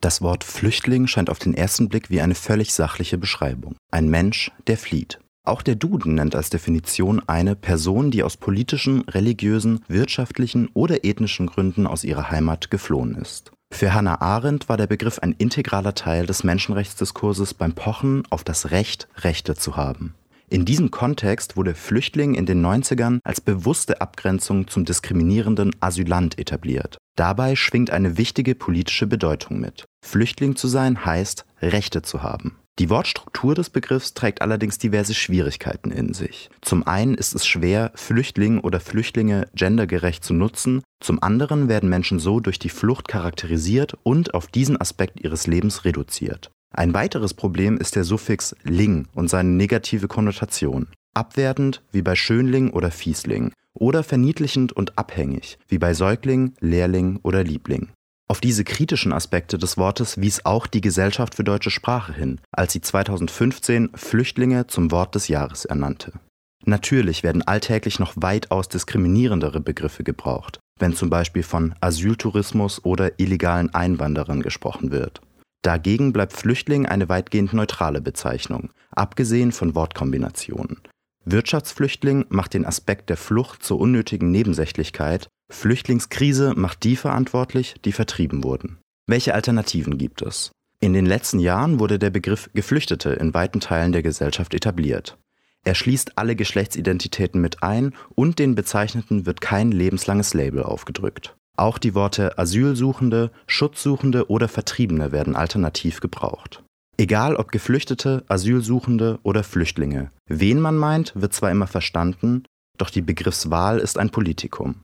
Das Wort Flüchtling scheint auf den ersten Blick wie eine völlig sachliche Beschreibung. Ein Mensch, der flieht. Auch der Duden nennt als Definition eine Person, die aus politischen, religiösen, wirtschaftlichen oder ethnischen Gründen aus ihrer Heimat geflohen ist. Für Hannah Arendt war der Begriff ein integraler Teil des Menschenrechtsdiskurses beim Pochen auf das Recht, Rechte zu haben. In diesem Kontext wurde Flüchtling in den 90ern als bewusste Abgrenzung zum diskriminierenden Asylant etabliert. Dabei schwingt eine wichtige politische Bedeutung mit. Flüchtling zu sein heißt, Rechte zu haben. Die Wortstruktur des Begriffs trägt allerdings diverse Schwierigkeiten in sich. Zum einen ist es schwer, Flüchtling oder Flüchtlinge gendergerecht zu nutzen, zum anderen werden Menschen so durch die Flucht charakterisiert und auf diesen Aspekt ihres Lebens reduziert. Ein weiteres Problem ist der Suffix ling und seine negative Konnotation. Abwertend wie bei Schönling oder Fiesling oder verniedlichend und abhängig wie bei Säugling, Lehrling oder Liebling. Auf diese kritischen Aspekte des Wortes wies auch die Gesellschaft für deutsche Sprache hin, als sie 2015 Flüchtlinge zum Wort des Jahres ernannte. Natürlich werden alltäglich noch weitaus diskriminierendere Begriffe gebraucht, wenn zum Beispiel von Asyltourismus oder illegalen Einwanderern gesprochen wird. Dagegen bleibt Flüchtling eine weitgehend neutrale Bezeichnung, abgesehen von Wortkombinationen. Wirtschaftsflüchtling macht den Aspekt der Flucht zur unnötigen Nebensächlichkeit, Flüchtlingskrise macht die verantwortlich, die vertrieben wurden. Welche Alternativen gibt es? In den letzten Jahren wurde der Begriff Geflüchtete in weiten Teilen der Gesellschaft etabliert. Er schließt alle Geschlechtsidentitäten mit ein und den Bezeichneten wird kein lebenslanges Label aufgedrückt. Auch die Worte Asylsuchende, Schutzsuchende oder Vertriebene werden alternativ gebraucht. Egal ob Geflüchtete, Asylsuchende oder Flüchtlinge, wen man meint, wird zwar immer verstanden, doch die Begriffswahl ist ein Politikum.